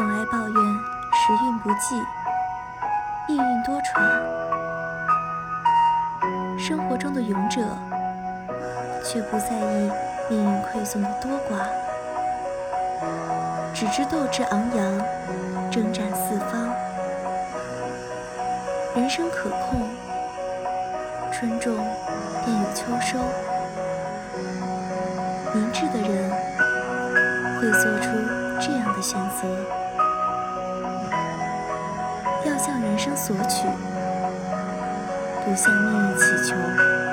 总爱抱怨时运不济，命运多舛。生活中的勇者，却不在意命运馈送的多寡，只知斗志昂扬，征战四方。人生可控，春种便有秋收。明智的人会做出这样的选择：要向人生索取，不向命运乞求。